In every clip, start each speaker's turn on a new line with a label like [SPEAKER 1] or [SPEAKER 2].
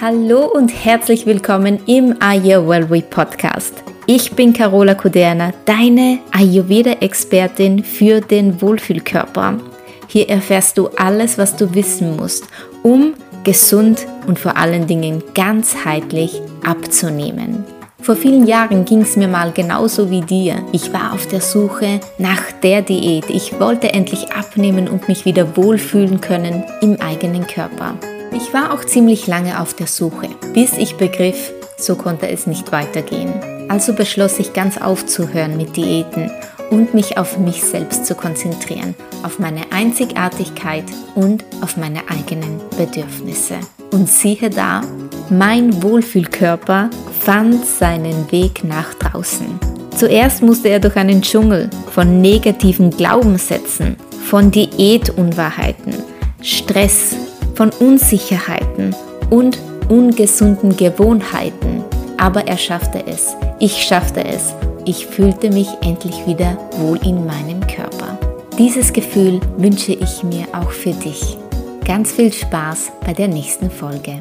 [SPEAKER 1] Hallo und herzlich willkommen im Ayurveda Podcast. Ich bin Carola Kuderna, deine Ayurveda-Expertin für den Wohlfühlkörper. Hier erfährst du alles, was du wissen musst, um gesund und vor allen Dingen ganzheitlich abzunehmen. Vor vielen Jahren ging es mir mal genauso wie dir. Ich war auf der Suche nach der Diät. Ich wollte endlich abnehmen und mich wieder wohlfühlen können im eigenen Körper. Ich war auch ziemlich lange auf der Suche, bis ich begriff, so konnte es nicht weitergehen. Also beschloss ich ganz aufzuhören mit Diäten und mich auf mich selbst zu konzentrieren, auf meine Einzigartigkeit und auf meine eigenen Bedürfnisse. Und siehe da, mein Wohlfühlkörper fand seinen Weg nach draußen. Zuerst musste er durch einen Dschungel von negativen Glaubenssätzen, von Diätunwahrheiten, Stress, von Unsicherheiten und ungesunden Gewohnheiten. Aber er schaffte es. Ich schaffte es. Ich fühlte mich endlich wieder wohl in meinem Körper. Dieses Gefühl wünsche ich mir auch für dich. Ganz viel Spaß bei der nächsten Folge.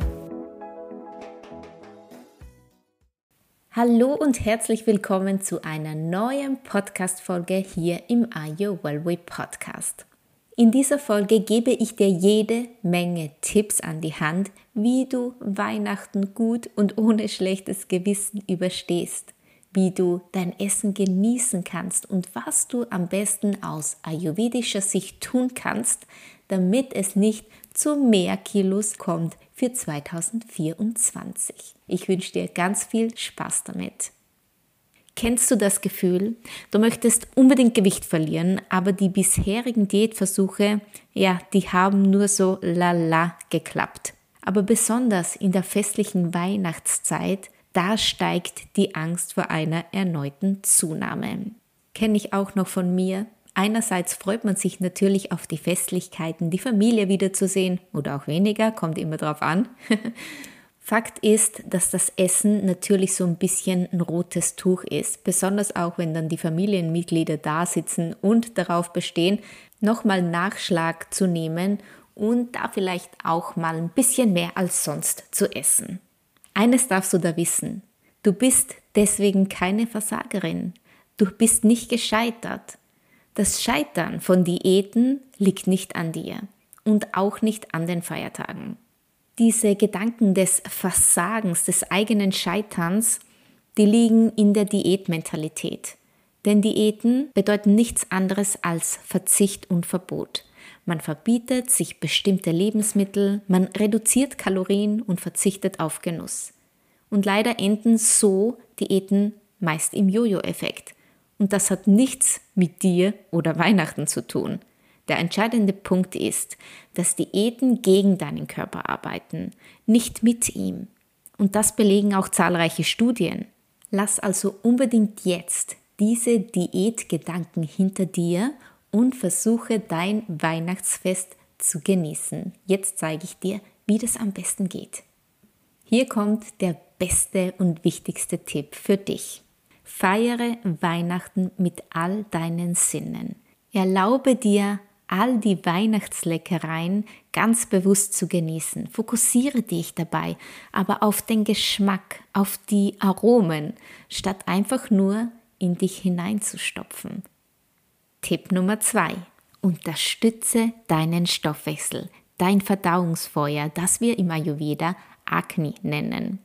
[SPEAKER 1] Hallo und herzlich willkommen zu einer neuen Podcast-Folge hier im Are You Well Way Podcast. In dieser Folge gebe ich dir jede Menge Tipps an die Hand, wie du Weihnachten gut und ohne schlechtes Gewissen überstehst, wie du dein Essen genießen kannst und was du am besten aus ayurvedischer Sicht tun kannst, damit es nicht zu mehr Kilos kommt für 2024. Ich wünsche dir ganz viel Spaß damit. Kennst du das Gefühl? Du möchtest unbedingt Gewicht verlieren, aber die bisherigen Diätversuche, ja, die haben nur so lala geklappt. Aber besonders in der festlichen Weihnachtszeit, da steigt die Angst vor einer erneuten Zunahme. Kenne ich auch noch von mir. Einerseits freut man sich natürlich auf die Festlichkeiten, die Familie wiederzusehen oder auch weniger, kommt immer drauf an. Fakt ist, dass das Essen natürlich so ein bisschen ein rotes Tuch ist, besonders auch wenn dann die Familienmitglieder da sitzen und darauf bestehen, nochmal Nachschlag zu nehmen und da vielleicht auch mal ein bisschen mehr als sonst zu essen. Eines darfst du da wissen, du bist deswegen keine Versagerin, du bist nicht gescheitert. Das Scheitern von Diäten liegt nicht an dir und auch nicht an den Feiertagen diese Gedanken des Versagens, des eigenen Scheiterns, die liegen in der Diätmentalität. Denn Diäten bedeuten nichts anderes als Verzicht und Verbot. Man verbietet sich bestimmte Lebensmittel, man reduziert Kalorien und verzichtet auf Genuss. Und leider enden so Diäten meist im Jojo-Effekt. Und das hat nichts mit dir oder Weihnachten zu tun. Der entscheidende Punkt ist, dass Diäten gegen deinen Körper arbeiten, nicht mit ihm. Und das belegen auch zahlreiche Studien. Lass also unbedingt jetzt diese Diätgedanken hinter dir und versuche dein Weihnachtsfest zu genießen. Jetzt zeige ich dir, wie das am besten geht. Hier kommt der beste und wichtigste Tipp für dich. Feiere Weihnachten mit all deinen Sinnen. Erlaube dir all die Weihnachtsleckereien ganz bewusst zu genießen. Fokussiere dich dabei aber auf den Geschmack, auf die Aromen, statt einfach nur in dich hineinzustopfen. Tipp Nummer zwei: Unterstütze deinen Stoffwechsel, dein Verdauungsfeuer, das wir im Ayurveda Agni nennen.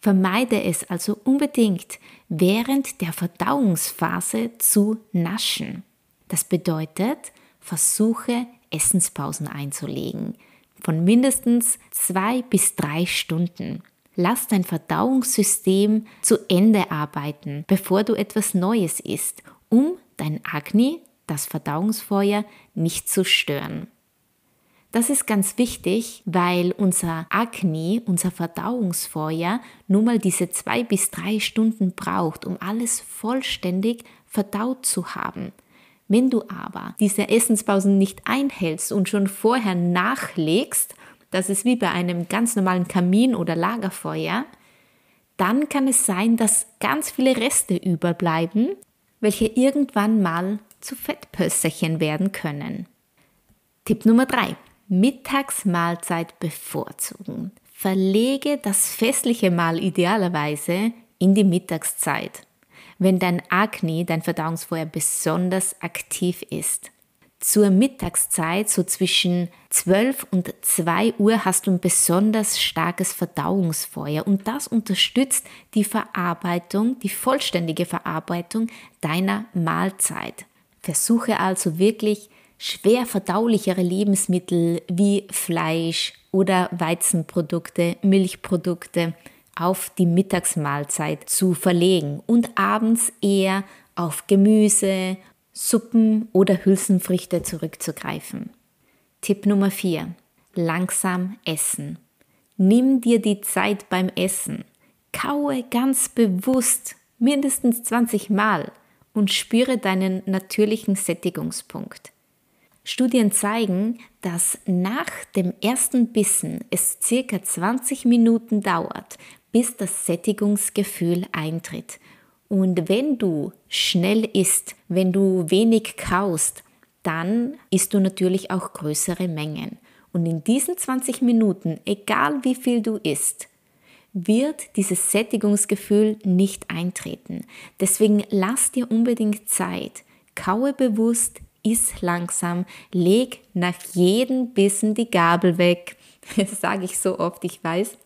[SPEAKER 1] Vermeide es also unbedingt während der Verdauungsphase zu naschen. Das bedeutet, versuche Essenspausen einzulegen von mindestens zwei bis drei Stunden. Lass dein Verdauungssystem zu Ende arbeiten, bevor du etwas Neues isst, um dein Agni, das Verdauungsfeuer, nicht zu stören. Das ist ganz wichtig, weil unser Agni, unser Verdauungsfeuer, nun mal diese zwei bis drei Stunden braucht, um alles vollständig verdaut zu haben. Wenn du aber diese Essenspausen nicht einhältst und schon vorher nachlegst, das ist wie bei einem ganz normalen Kamin oder Lagerfeuer, dann kann es sein, dass ganz viele Reste überbleiben, welche irgendwann mal zu Fettpösserchen werden können. Tipp Nummer 3. Mittagsmahlzeit bevorzugen. Verlege das festliche Mahl idealerweise in die Mittagszeit, wenn dein Akne, dein Verdauungsfeuer besonders aktiv ist. Zur Mittagszeit, so zwischen 12 und 2 Uhr, hast du ein besonders starkes Verdauungsfeuer und das unterstützt die Verarbeitung, die vollständige Verarbeitung deiner Mahlzeit. Versuche also wirklich schwer verdaulichere Lebensmittel wie Fleisch oder Weizenprodukte, Milchprodukte auf die Mittagsmahlzeit zu verlegen und abends eher auf Gemüse, Suppen oder Hülsenfrüchte zurückzugreifen. Tipp Nummer 4. Langsam essen. Nimm dir die Zeit beim Essen. Kaue ganz bewusst mindestens 20 Mal und spüre deinen natürlichen Sättigungspunkt. Studien zeigen, dass nach dem ersten Bissen es circa 20 Minuten dauert, bis das Sättigungsgefühl eintritt. Und wenn du schnell isst, wenn du wenig kaust, dann isst du natürlich auch größere Mengen. Und in diesen 20 Minuten, egal wie viel du isst, wird dieses Sättigungsgefühl nicht eintreten. Deswegen lass dir unbedingt Zeit. Kaue bewusst, iss langsam, leg nach jedem Bissen die Gabel weg. Das sage ich so oft, ich weiß.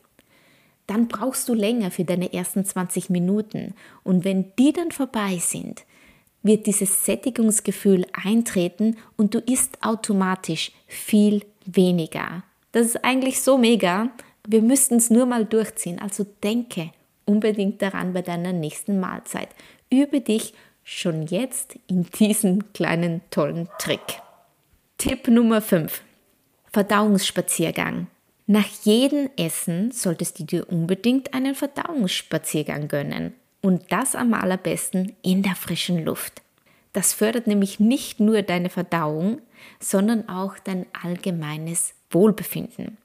[SPEAKER 1] Dann brauchst du länger für deine ersten 20 Minuten. Und wenn die dann vorbei sind, wird dieses Sättigungsgefühl eintreten und du isst automatisch viel weniger. Das ist eigentlich so mega. Wir müssten es nur mal durchziehen. Also denke unbedingt daran bei deiner nächsten Mahlzeit. Übe dich schon jetzt in diesen kleinen tollen Trick. Tipp Nummer 5. Verdauungsspaziergang. Nach jedem Essen solltest du dir unbedingt einen Verdauungsspaziergang gönnen. Und das am allerbesten in der frischen Luft. Das fördert nämlich nicht nur deine Verdauung, sondern auch dein allgemeines Wohlbefinden.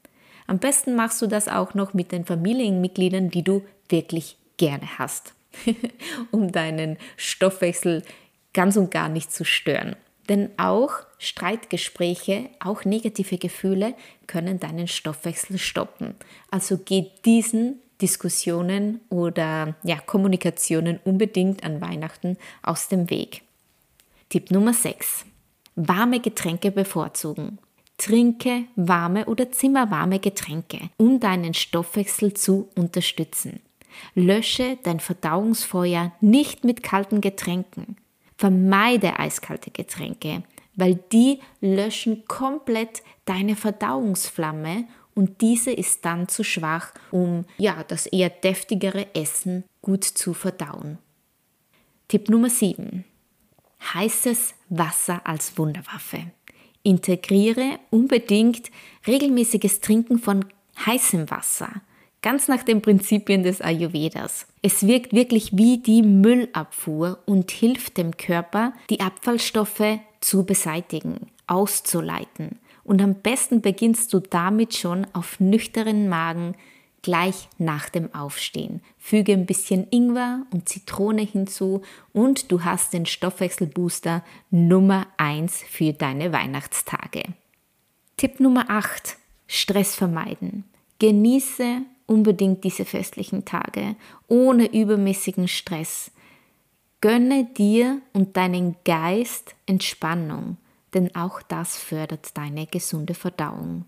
[SPEAKER 1] Am besten machst du das auch noch mit den Familienmitgliedern, die du wirklich gerne hast. um deinen Stoffwechsel ganz und gar nicht zu stören. Denn auch Streitgespräche, auch negative Gefühle können deinen Stoffwechsel stoppen. Also geh diesen Diskussionen oder ja, Kommunikationen unbedingt an Weihnachten aus dem Weg. Tipp Nummer 6. Warme Getränke bevorzugen. Trinke warme oder zimmerwarme Getränke, um deinen Stoffwechsel zu unterstützen. Lösche dein Verdauungsfeuer nicht mit kalten Getränken. Vermeide eiskalte Getränke, weil die löschen komplett deine Verdauungsflamme und diese ist dann zu schwach, um ja, das eher deftigere Essen gut zu verdauen. Tipp Nummer 7. Heißes Wasser als Wunderwaffe. Integriere unbedingt regelmäßiges Trinken von heißem Wasser ganz nach den Prinzipien des Ayurvedas. Es wirkt wirklich wie die Müllabfuhr und hilft dem Körper, die Abfallstoffe zu beseitigen, auszuleiten. Und am besten beginnst du damit schon auf nüchternen Magen gleich nach dem Aufstehen. Füge ein bisschen Ingwer und Zitrone hinzu und du hast den Stoffwechselbooster Nummer 1 für deine Weihnachtstage. Tipp Nummer 8. Stress vermeiden. Genieße unbedingt diese festlichen Tage, ohne übermäßigen Stress. Gönne dir und deinen Geist Entspannung, denn auch das fördert deine gesunde Verdauung.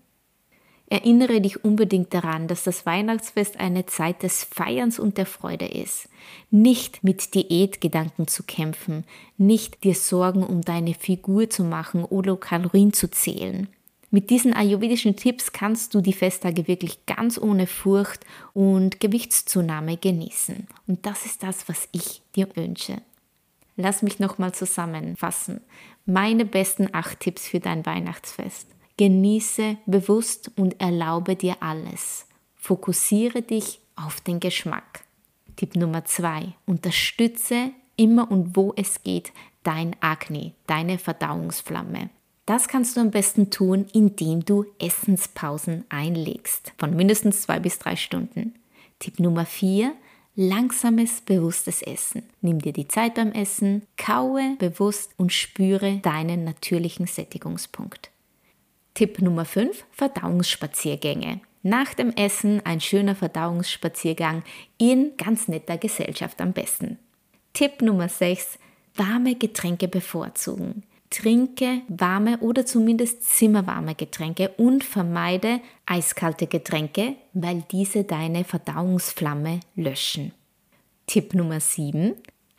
[SPEAKER 1] Erinnere dich unbedingt daran, dass das Weihnachtsfest eine Zeit des Feierns und der Freude ist. Nicht mit Diätgedanken zu kämpfen, nicht dir Sorgen um deine Figur zu machen oder Kalorien zu zählen. Mit diesen ayurvedischen Tipps kannst du die Festtage wirklich ganz ohne Furcht und Gewichtszunahme genießen. Und das ist das, was ich dir wünsche. Lass mich nochmal zusammenfassen. Meine besten acht Tipps für dein Weihnachtsfest. Genieße bewusst und erlaube dir alles. Fokussiere dich auf den Geschmack. Tipp Nummer zwei: Unterstütze immer und wo es geht dein Akne, deine Verdauungsflamme. Das kannst du am besten tun, indem du Essenspausen einlegst von mindestens zwei bis drei Stunden. Tipp Nummer vier: Langsames, bewusstes Essen. Nimm dir die Zeit beim Essen, kaue bewusst und spüre deinen natürlichen Sättigungspunkt. Tipp Nummer 5, Verdauungsspaziergänge. Nach dem Essen ein schöner Verdauungsspaziergang in ganz netter Gesellschaft am besten. Tipp Nummer 6. Warme Getränke bevorzugen. Trinke warme oder zumindest zimmerwarme Getränke und vermeide eiskalte Getränke, weil diese deine Verdauungsflamme löschen. Tipp Nummer 7.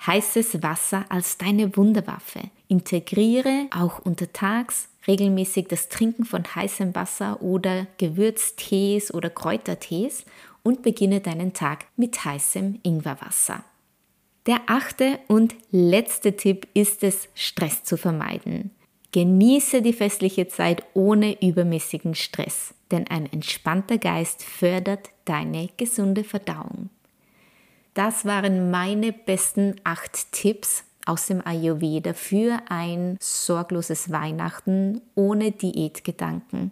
[SPEAKER 1] Heißes Wasser als deine Wunderwaffe. Integriere auch untertags regelmäßig das Trinken von heißem Wasser oder Gewürztees oder Kräutertees und beginne deinen Tag mit heißem Ingwerwasser. Der achte und letzte Tipp ist es, Stress zu vermeiden. Genieße die festliche Zeit ohne übermäßigen Stress, denn ein entspannter Geist fördert deine gesunde Verdauung. Das waren meine besten acht Tipps aus dem Ayurveda für ein sorgloses Weihnachten ohne Diätgedanken.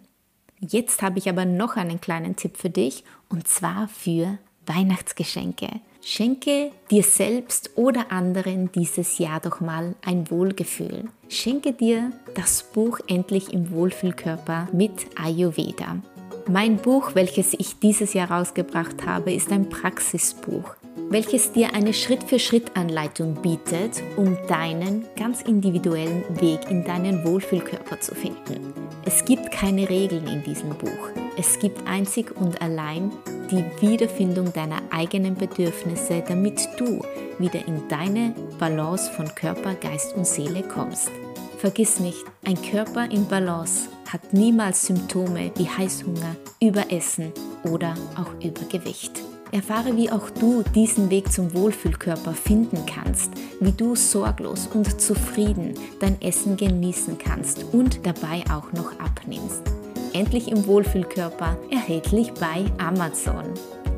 [SPEAKER 1] Jetzt habe ich aber noch einen kleinen Tipp für dich und zwar für Weihnachtsgeschenke. Schenke dir selbst oder anderen dieses Jahr doch mal ein Wohlgefühl. Schenke dir das Buch Endlich im Wohlfühlkörper mit Ayurveda. Mein Buch, welches ich dieses Jahr rausgebracht habe, ist ein Praxisbuch welches dir eine Schritt-für-Schritt-Anleitung bietet, um deinen ganz individuellen Weg in deinen Wohlfühlkörper zu finden. Es gibt keine Regeln in diesem Buch. Es gibt einzig und allein die Wiederfindung deiner eigenen Bedürfnisse, damit du wieder in deine Balance von Körper, Geist und Seele kommst. Vergiss nicht, ein Körper in Balance hat niemals Symptome wie Heißhunger, Überessen oder auch Übergewicht. Erfahre, wie auch du diesen Weg zum Wohlfühlkörper finden kannst, wie du sorglos und zufrieden dein Essen genießen kannst und dabei auch noch abnimmst. Endlich im Wohlfühlkörper, erhältlich bei Amazon.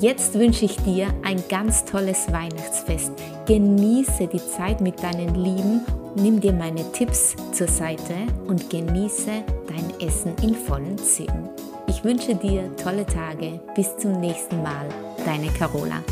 [SPEAKER 1] Jetzt wünsche ich dir ein ganz tolles Weihnachtsfest. Genieße die Zeit mit deinen Lieben, nimm dir meine Tipps zur Seite und genieße dein Essen in vollen Zügen. Ich wünsche dir tolle Tage. Bis zum nächsten Mal. Deine Carola.